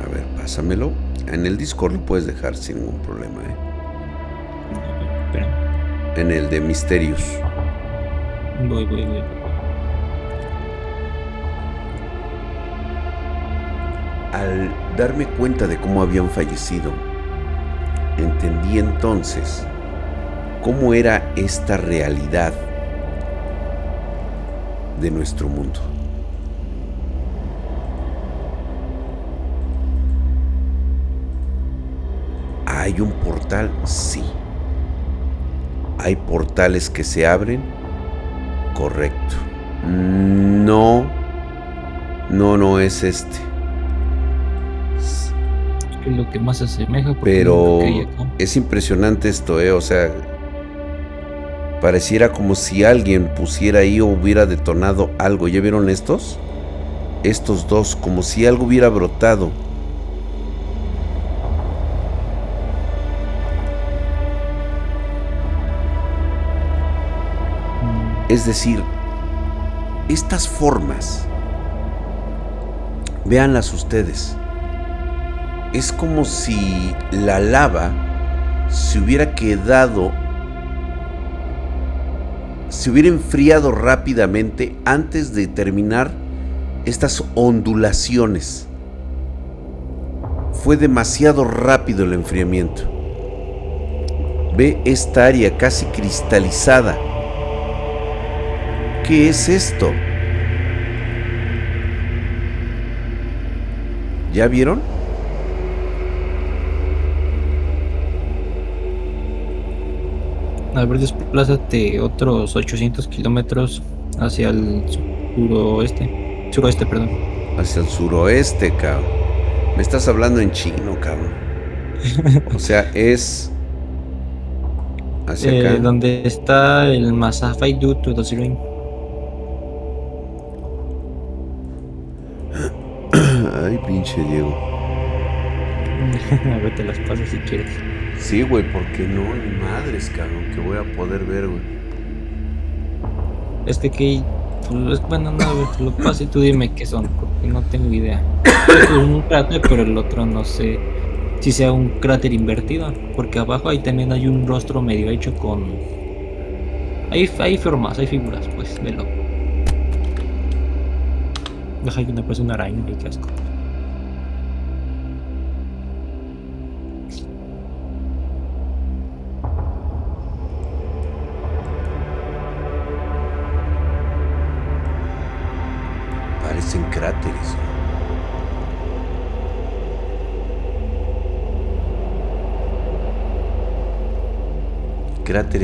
A ver, pásamelo. En el Discord lo puedes dejar sin ningún problema, ¿eh? En el de Misterios. Voy, voy, voy. Al darme cuenta de cómo habían fallecido, entendí entonces cómo era esta realidad de nuestro mundo. ¿Hay un portal? Sí. ¿Hay portales que se abren? Correcto. No, no, no es este. Es lo que más se asemeja. porque Pero es impresionante esto, ¿eh? O sea, pareciera como si alguien pusiera ahí o hubiera detonado algo. ¿Ya vieron estos? Estos dos, como si algo hubiera brotado. Es decir, estas formas, véanlas ustedes, es como si la lava se hubiera quedado, se hubiera enfriado rápidamente antes de terminar estas ondulaciones. Fue demasiado rápido el enfriamiento. Ve esta área casi cristalizada. ¿Qué es esto? ¿Ya vieron? A ver, desplázate otros 800 kilómetros hacia el suroeste. Suroeste, perdón. Hacia el suroeste, cabrón. Me estás hablando en chino, cabrón. O sea, es hacia Eh, acá. donde está el Masafai Dutu de pinche Diego. A ver, te las paso si quieres. Sí, güey, porque no, ni madres, cabrón, que voy a poder ver, güey. Es que aquí, pues, es bueno, no, a ver, te lo paso y tú dime qué son, porque no tengo idea. Es un cráter, pero el otro no sé si sea un cráter invertido, porque abajo ahí también hay un rostro medio hecho con... Hay, hay formas, hay figuras, pues, velo. Deja que una araña y qué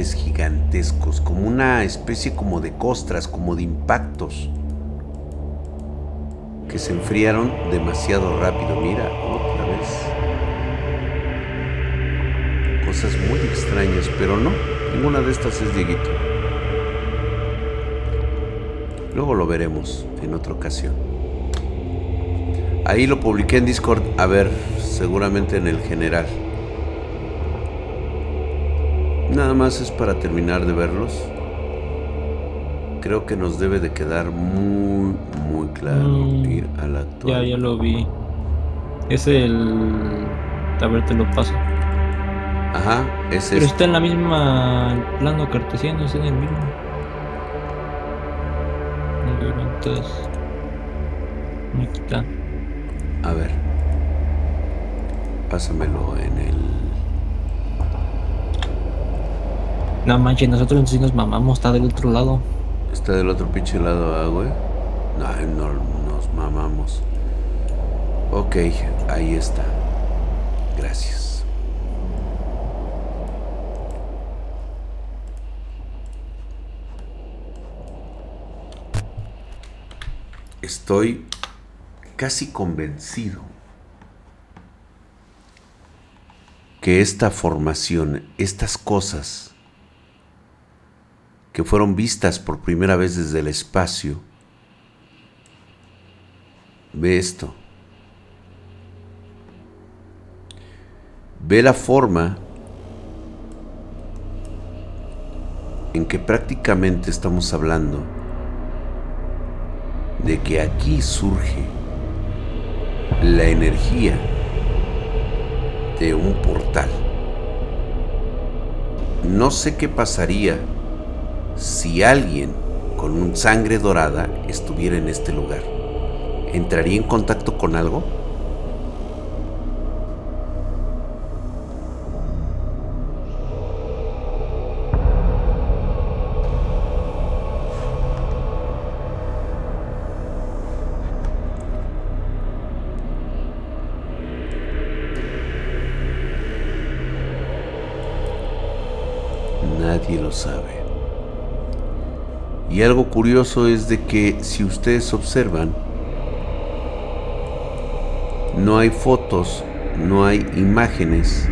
Gigantescos, como una especie como de costras, como de impactos. que se enfriaron demasiado rápido. Mira, otra vez. Cosas muy extrañas, pero no, ninguna de estas es Dieguito. Luego lo veremos en otra ocasión. Ahí lo publiqué en Discord, a ver, seguramente en el general. Nada más es para terminar de verlos. Creo que nos debe de quedar muy, muy claro Mm, ir al Ya, actual. ya lo vi. Es el. A ver, te lo paso. Ajá, es Pero este. está en la misma el plano cartesiano, está en el mismo. Entonces. Aquí está. A ver. Pásamelo en el. No manches, nosotros sí nos mamamos, está del otro lado. Está del otro pinche lado, ah, güey. Ay, no, nos mamamos. Ok, ahí está. Gracias. Estoy casi convencido que esta formación, estas cosas fueron vistas por primera vez desde el espacio, ve esto, ve la forma en que prácticamente estamos hablando de que aquí surge la energía de un portal. No sé qué pasaría si alguien con un sangre dorada estuviera en este lugar. ¿Entraría en contacto con algo? Nadie lo sabe. Y algo curioso es de que si ustedes observan, no hay fotos, no hay imágenes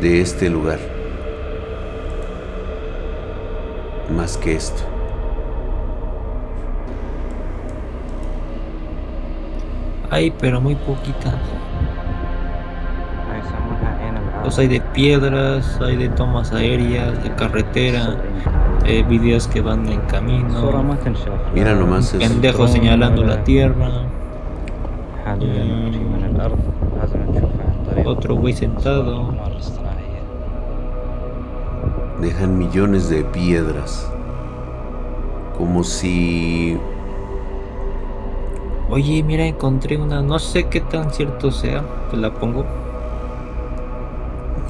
de este lugar. Más que esto. Hay, pero muy poquitas. Los hay de piedras, hay de tomas aéreas, de carretera, eh, videos que van en camino. Mira nomás Pendejos señalando la tierra. Eh, otro güey sentado. Dejan millones de piedras. Como si Oye, mira, encontré una, no sé qué tan cierto sea, pues la pongo.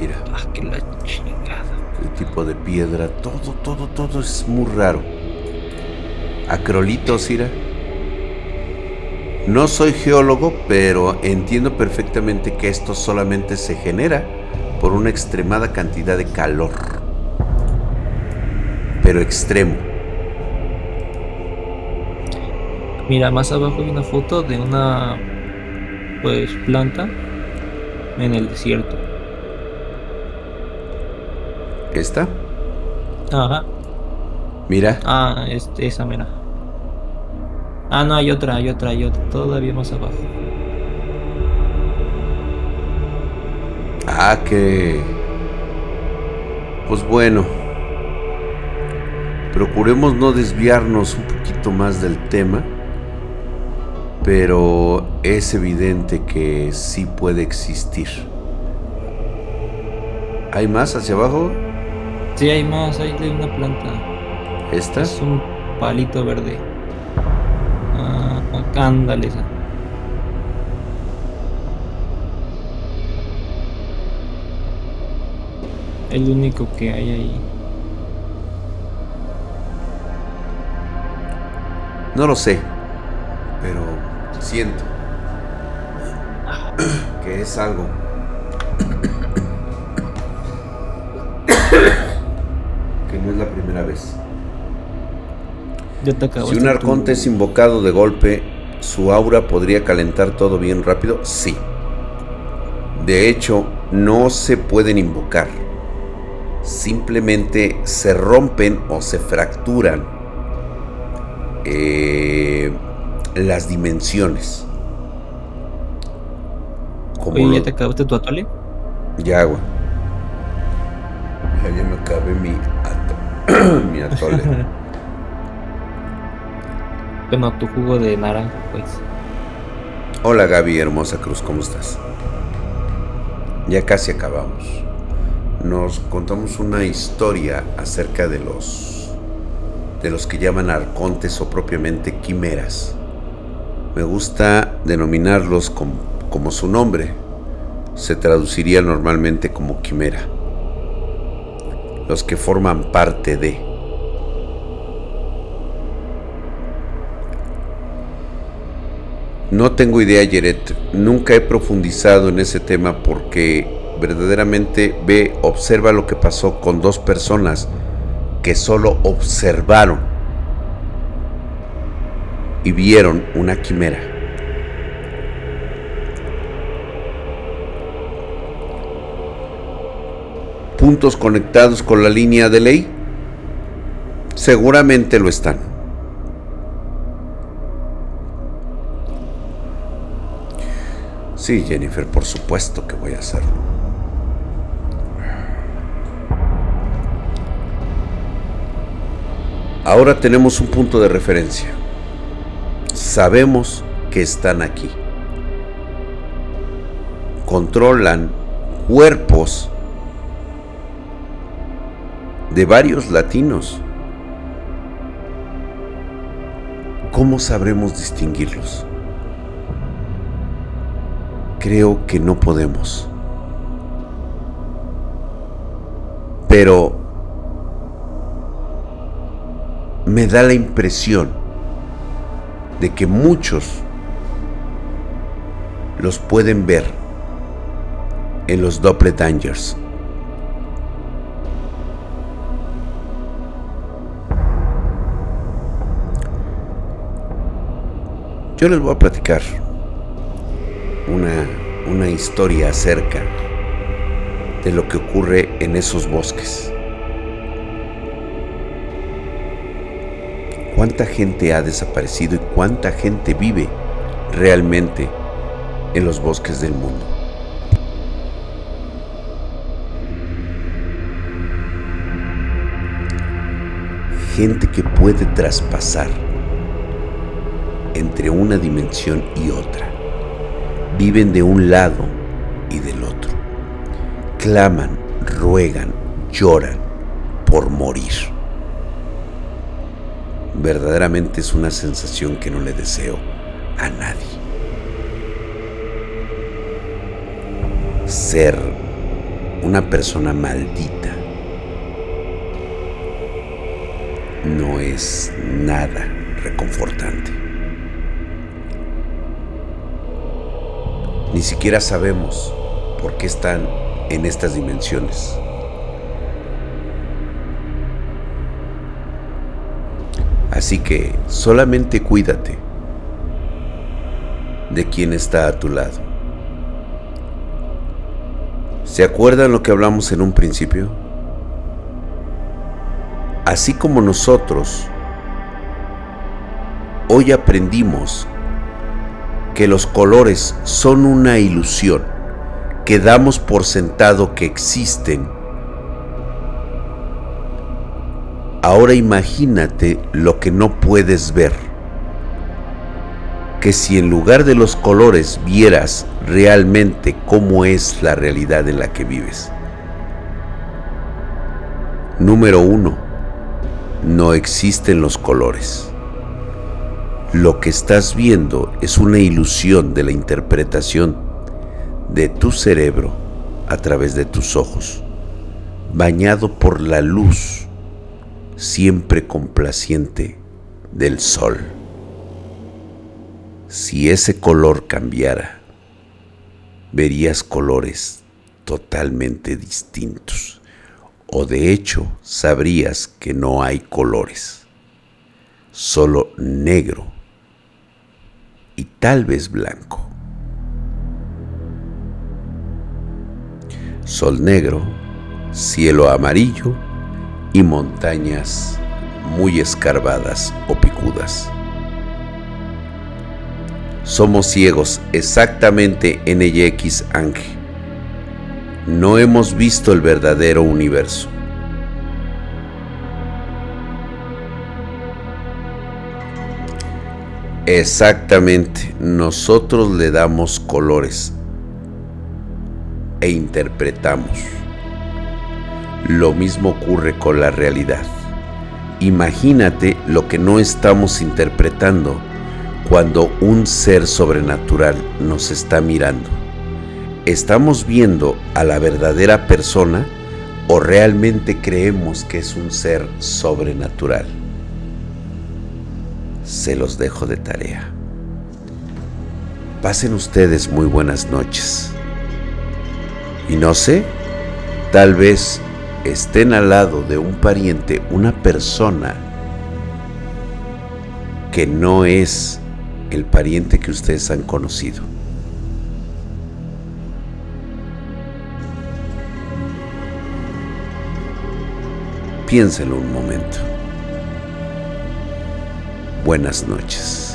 Mira. Ah, que la chingada. el tipo de piedra, todo, todo, todo es muy raro. Acrolitos, Ira. No soy geólogo, pero entiendo perfectamente que esto solamente se genera por una extremada cantidad de calor. Pero extremo. Mira, más abajo hay una foto de una, pues, planta en el desierto. ¿Esta? Ajá. Mira, Ah, este, esa mira. Ah, no, hay otra, hay otra, hay otra, todavía más abajo. Ah, que... Pues bueno. Procuremos no desviarnos un poquito más del tema. Pero es evidente que sí puede existir. ¿Hay más hacia abajo? Sí, hay más, hay de una planta. ¿Esta? Es un palito verde. Ah, ándale esa. El único que hay ahí. No lo sé. Pero siento. Que es algo. No es la primera vez. Ya te acabaste Si un arconte es invocado de golpe, ¿su aura podría calentar todo bien rápido? Sí. De hecho, no se pueden invocar. Simplemente se rompen o se fracturan eh, las dimensiones. Como Oye, lo- ¿ya te acabaste tu atole? Ya, güey. Ya, ya me acabé mi, mi atole. Bueno, tu jugo de naranja, pues. Hola Gaby, hermosa Cruz, ¿cómo estás? Ya casi acabamos. Nos contamos una historia acerca de los de los que llaman arcontes o propiamente quimeras. Me gusta denominarlos com- como su nombre. Se traduciría normalmente como quimera. Los que forman parte de No tengo idea, Yeret. Nunca he profundizado en ese tema porque verdaderamente ve, observa lo que pasó con dos personas que solo observaron y vieron una quimera. Puntos conectados con la línea de ley. Seguramente lo están. Sí, Jennifer, por supuesto que voy a hacerlo. Ahora tenemos un punto de referencia. Sabemos que están aquí. Controlan cuerpos de varios latinos. ¿Cómo sabremos distinguirlos? Creo que no podemos. Pero me da la impresión de que muchos los pueden ver en los doppelgangers. Yo les voy a platicar una, una historia acerca de lo que ocurre en esos bosques. ¿Cuánta gente ha desaparecido y cuánta gente vive realmente en los bosques del mundo? Gente que puede traspasar entre una dimensión y otra. Viven de un lado y del otro. Claman, ruegan, lloran por morir. Verdaderamente es una sensación que no le deseo a nadie. Ser una persona maldita no es nada reconfortante. Ni siquiera sabemos por qué están en estas dimensiones. Así que solamente cuídate de quien está a tu lado. ¿Se acuerdan lo que hablamos en un principio? Así como nosotros hoy aprendimos que los colores son una ilusión que damos por sentado que existen. Ahora imagínate lo que no puedes ver. Que si en lugar de los colores vieras realmente cómo es la realidad en la que vives. Número uno, no existen los colores. Lo que estás viendo es una ilusión de la interpretación de tu cerebro a través de tus ojos, bañado por la luz siempre complaciente del sol. Si ese color cambiara, verías colores totalmente distintos, o de hecho sabrías que no hay colores. solo negro y tal vez blanco. Sol negro, cielo amarillo y montañas muy escarbadas o picudas. Somos ciegos exactamente en NYX Ángel. No hemos visto el verdadero universo. Exactamente, nosotros le damos colores e interpretamos. Lo mismo ocurre con la realidad. Imagínate lo que no estamos interpretando cuando un ser sobrenatural nos está mirando. ¿Estamos viendo a la verdadera persona o realmente creemos que es un ser sobrenatural? Se los dejo de tarea. Pasen ustedes muy buenas noches. Y no sé, tal vez estén al lado de un pariente, una persona que no es el pariente que ustedes han conocido. Piénselo un momento. Buenas noches.